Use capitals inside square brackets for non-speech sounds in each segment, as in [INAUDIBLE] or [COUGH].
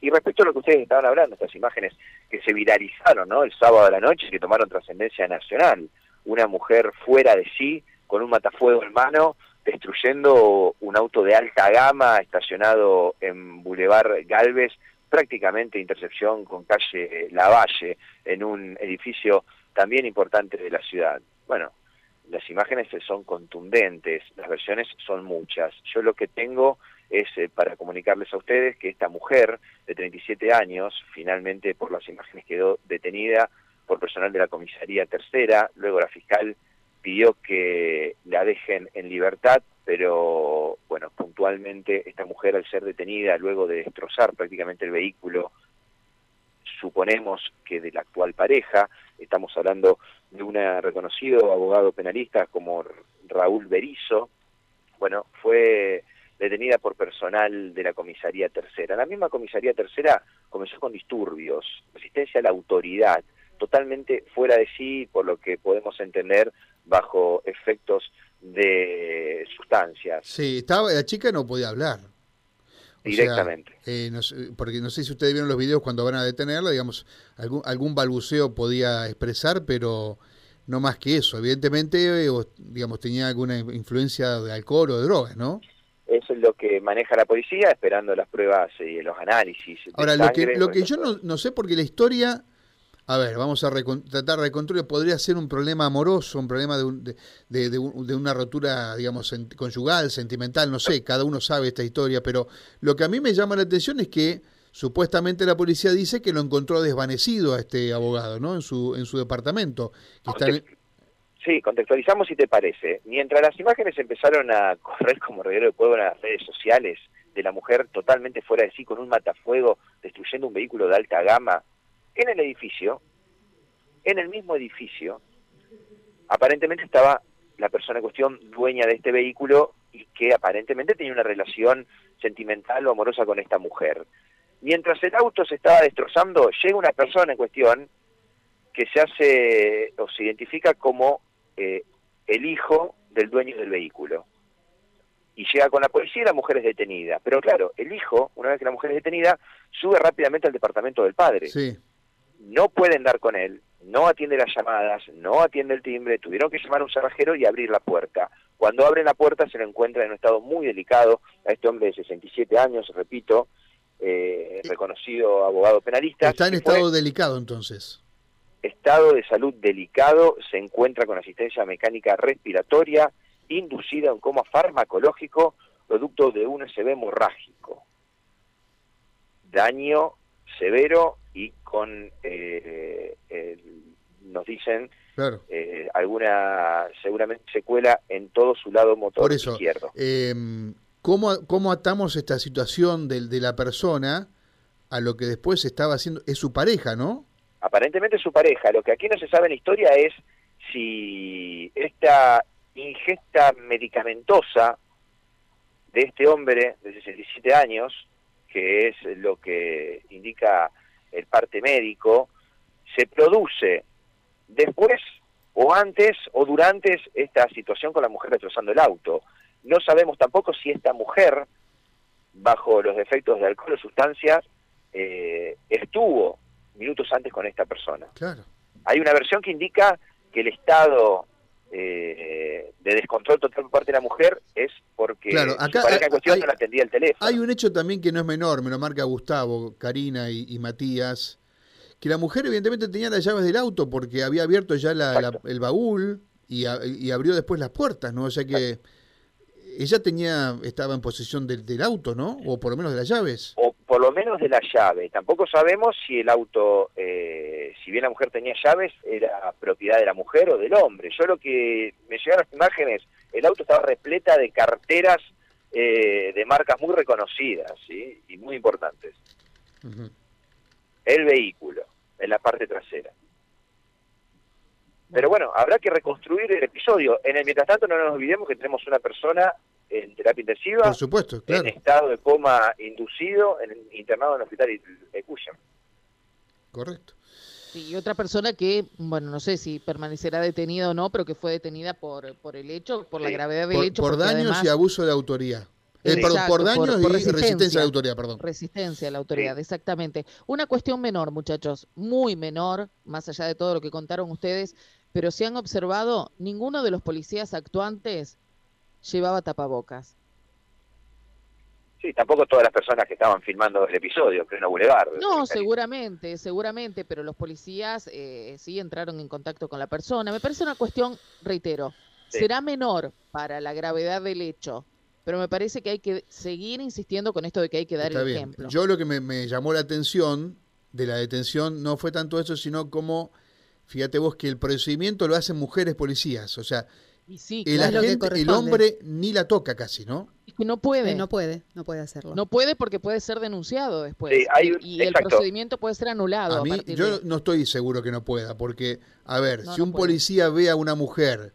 Y respecto a lo que ustedes estaban hablando, estas imágenes que se viralizaron ¿no? el sábado de la noche y que tomaron trascendencia nacional, una mujer fuera de sí, con un matafuego en mano, destruyendo un auto de alta gama estacionado en Boulevard Galvez, prácticamente intercepción con calle Lavalle, en un edificio también importante de la ciudad. Bueno, las imágenes son contundentes, las versiones son muchas. Yo lo que tengo es eh, para comunicarles a ustedes que esta mujer de 37 años finalmente por las imágenes quedó detenida por personal de la comisaría tercera, luego la fiscal pidió que la dejen en libertad, pero bueno, puntualmente esta mujer al ser detenida luego de destrozar prácticamente el vehículo, suponemos que de la actual pareja, estamos hablando de un reconocido abogado penalista como Raúl Berizo, bueno, fue detenida por personal de la comisaría tercera. La misma comisaría tercera comenzó con disturbios, resistencia a la autoridad, totalmente fuera de sí, por lo que podemos entender, bajo efectos de sustancias. Sí, estaba, la chica no podía hablar. Directamente. Eh, porque no sé si ustedes vieron los videos cuando van a detenerla, digamos, algún, algún balbuceo podía expresar, pero no más que eso. Evidentemente, eh, digamos, tenía alguna influencia de alcohol o de drogas, ¿no? Eso es lo que maneja la policía, esperando las pruebas y los análisis. Ahora, lo que, lo que yo no, no sé, porque la historia a ver, vamos a tratar de reconstruir. Podría ser un problema amoroso, un problema de, de, una rotura, digamos, conyugal, sentimental, no sé, cada uno sabe esta historia, pero lo que a mí me llama la atención es que supuestamente la policía dice que lo encontró desvanecido a este abogado, ¿no? En su, en su departamento. Sí, contextualizamos si te parece. Mientras las imágenes empezaron a [LAUGHS] correr como reguero de fuego en las redes sociales de la mujer totalmente fuera de sí con un matafuego destruyendo un vehículo de alta gama en el edificio, en el mismo edificio, aparentemente estaba la persona en cuestión dueña de este vehículo y que aparentemente tenía una relación sentimental o amorosa con esta mujer. Mientras el auto se estaba destrozando, llega una persona en cuestión que se hace o se identifica como eh, el hijo del dueño del vehículo. Y llega con la policía y la mujer es detenida. Pero claro, el hijo, una vez que la mujer es detenida, sube rápidamente al departamento del padre. Sí no pueden dar con él, no atiende las llamadas, no atiende el timbre, tuvieron que llamar a un cerrajero y abrir la puerta. Cuando abren la puerta se lo encuentra en un estado muy delicado a este hombre de 67 años, repito, eh, reconocido abogado penalista. Está en estado delicado entonces. Estado de salud delicado, se encuentra con asistencia mecánica respiratoria, inducida en coma farmacológico, producto de un SB hemorrágico. Daño severo y con, eh, nos dicen, eh, alguna seguramente secuela en todo su lado motor Por eso, izquierdo. Em, ¿cómo, ¿Cómo atamos esta situación de, de la persona a lo que después estaba haciendo? Es su pareja, ¿no? Aparentemente su pareja. Lo que aquí no se sabe en la historia es si esta ingesta medicamentosa de este hombre de 67 años, que es lo que indica el parte médico, se produce después o antes o durante esta situación con la mujer destrozando el auto. No sabemos tampoco si esta mujer, bajo los efectos de alcohol o sustancias, eh, estuvo minutos antes con esta persona. Claro. Hay una versión que indica que el estado eh, de descontrol total por parte de la mujer es porque claro, acá, su cuestión no la atendía el teléfono. Hay un hecho también que no es menor, me lo marca Gustavo, Karina y, Matías, que la mujer evidentemente tenía las llaves del auto porque había abierto ya el baúl y, abrió después las puertas, ¿no? O sea que ella tenía estaba en posesión del, del, auto, ¿no? O por lo menos de las llaves. O por lo menos de la llave. Tampoco sabemos si el auto, eh, si bien la mujer tenía llaves, era propiedad de la mujer o del hombre. Yo lo que me llegaron las imágenes, el auto estaba repleta de carteras eh, de marcas muy reconocidas ¿sí? y muy importantes. El vehículo, en la parte trasera. Pero bueno, habrá que reconstruir el episodio. En el mientras tanto, no nos olvidemos que tenemos una persona en terapia intensiva, Por supuesto, claro. en estado de coma inducido, en, internado en el hospital de Cuyam. Correcto. y otra persona que, bueno, no sé si permanecerá detenida o no, pero que fue detenida por, por el hecho, por la gravedad del hecho. Por daños y abuso de autoría. Eh, perdón, por daños y resistencia. resistencia a la autoridad, perdón. Resistencia a la autoridad, Sí. exactamente. Una cuestión menor, muchachos, muy menor, más allá de todo lo que contaron ustedes, pero si han observado, ninguno de los policías actuantes llevaba tapabocas. Sí, tampoco todas las personas que estaban filmando el episodio, pleno Boulevard. No, seguramente, seguramente, pero los policías eh, sí entraron en contacto con la persona. Me parece una cuestión, reitero, Sí. será menor para la gravedad del hecho, pero me parece que hay que seguir insistiendo con esto de que hay que dar Está el bien. ejemplo. Yo lo que me, me llamó la atención de la detención no fue tanto eso, sino como, fíjate vos, que el procedimiento lo hacen mujeres policías. O sea, Y sí, el, claro, hombre ni la toca casi, ¿no? es que no puede. Eh, no puede, no puede hacerlo. No puede porque puede ser denunciado después. Sí, hay un- y el procedimiento puede ser anulado. A mí, yo de- no estoy seguro que no pueda, porque, a ver, No, si no un puede. policía ve a una mujer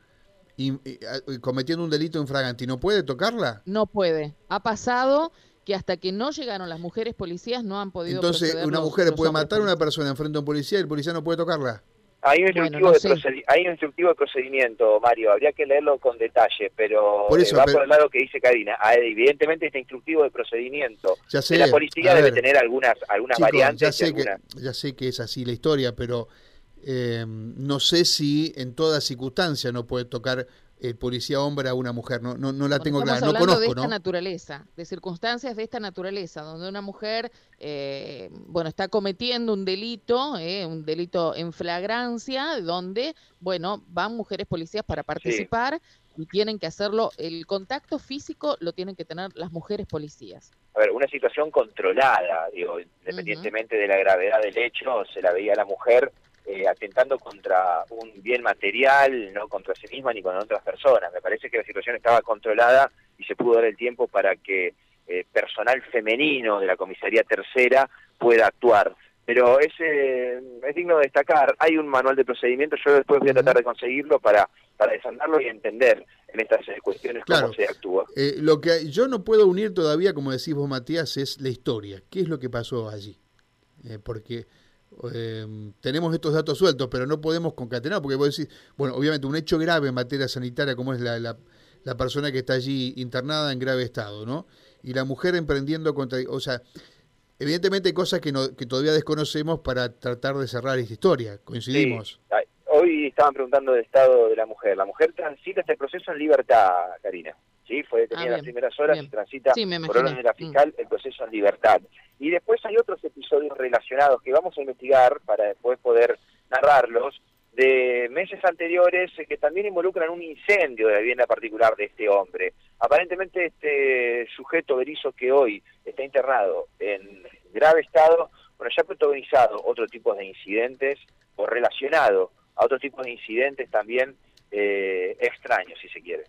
y- y- a- cometiendo un delito infragante no puede tocarla, No puede. Ha pasado que hasta que no llegaron las mujeres policías no han podido entonces una mujer puede matar a una persona enfrente a un policía y el policía no puede tocarla. Hay un, Bueno, instructivo no de sé. procedi- hay un instructivo de procedimiento, Mario, habría que leerlo con detalle, pero Por eso, eh, va pero- por el lado que dice Karina. Ah, evidentemente este instructivo de procedimiento Ya sé, de la policía debe tener algunas algunas chicos, variantes. ya sé, que, algunas- ya sé que es así la historia, pero eh, no sé si en toda circunstancia no puede tocar el policía hombre a una mujer. No, no, no la tengo estamos clara, no hablando de conozco, esta ¿no? naturaleza, de circunstancias de esta naturaleza, donde una mujer, eh, bueno, está cometiendo un delito, eh, un delito en flagrancia, donde, bueno, van mujeres policías para participar y tienen que hacerlo, el contacto físico lo tienen que tener las mujeres policías. a ver, una situación controlada, digo, independientemente de la gravedad del hecho, se la veía a la mujer eh, atentando contra un bien material, no contra sí misma ni con otras personas. Me parece que la situación estaba controlada y se pudo dar el tiempo para que eh, personal femenino de la comisaría tercera pueda actuar. Pero es, eh, es digno de destacar, hay un manual de procedimiento, yo después voy a tratar de conseguirlo para, para desandarlo y entender en estas eh, cuestiones Claro. cómo se actúa. Eh, lo que yo no puedo unir todavía, como decís vos, Matías, es la historia. ¿Qué es lo que pasó allí? Porque eh, tenemos estos datos sueltos, pero no podemos concatenar, porque vos decís, bueno, obviamente un hecho grave en materia sanitaria, como es la, la, la persona que está allí internada en grave estado, ¿no? Y la mujer emprendiendo contra... O sea, evidentemente cosas que, no, que todavía desconocemos para tratar de cerrar esta historia. ¿Coincidimos? Hoy estaban preguntando del estado de la mujer. La mujer transita este proceso en libertad, Karina. Sí, fue detenida Ah, en las primeras horas bien. y transita Sí, por orden de la Mm. fiscal el proceso en libertad. Y después hay otros episodios relacionados que vamos a investigar para después poder narrarlos de meses anteriores eh, que también involucran un incendio de la vivienda particular de este hombre. Aparentemente este sujeto Berizo que hoy está internado en grave estado, bueno, ya ha protagonizado otro tipo de incidentes o relacionado a otros tipos de incidentes también eh, extraños, si se quiere.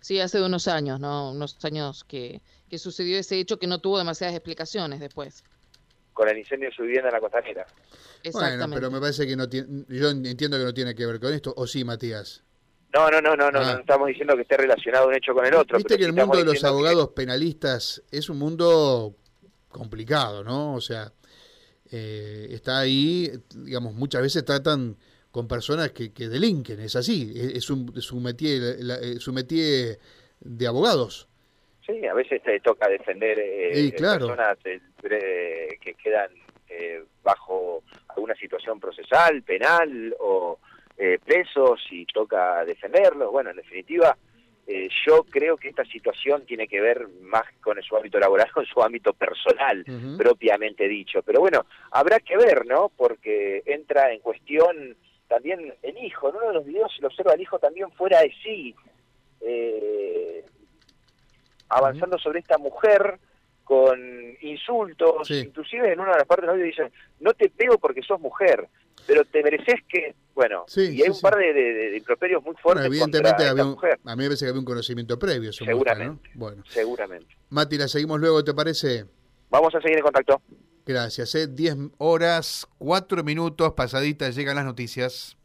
Sí, hace unos años, ¿no? Unos años que, que sucedió ese hecho que no tuvo demasiadas explicaciones después. Con el incendio de su vivienda en la costanera. Bueno, Exactamente. pero me parece que no tiene... Yo entiendo que no tiene que ver con esto, ¿o sí, Matías? No, no, no, no, no, Ah. no estamos diciendo que esté relacionado un hecho con el otro. Viste pero que sí el mundo de los que- abogados penalistas es un mundo complicado, ¿no? O sea, eh, está ahí, digamos, muchas veces tratan con personas que, que delinquen, es así, es, es un, es un métier, la- eh, métier de abogados. Sí, a veces te toca defender eh, Sí, claro. personas eh, eh, que quedan eh, bajo alguna situación procesal, penal o eh, presos y toca defenderlos. Bueno, en definitiva, eh, yo creo que esta situación tiene que ver más con su ámbito laboral, [LAUGHS] con su ámbito personal, propiamente dicho. Pero bueno, habrá que ver, ¿no? Porque entra en cuestión también el hijo. En uno de los videos se lo observa el hijo también fuera de sí, eh, avanzando sobre esta mujer con insultos. Sí. Inclusive en una de las partes del audio dicen, no te pego porque sos mujer, pero te mereces que... Bueno, Sí, y hay sí, un par de, de, improperios muy Bueno, fuertes evidentemente contra había esta un- mujer, a mí me parece que había un conocimiento previo. Seguramente. Bueno, seguramente. Mati, la seguimos luego, ¿te parece? Vamos a seguir en contacto. Gracias. ¿eh? 10 horas, 4 minutos pasaditas llegan las noticias.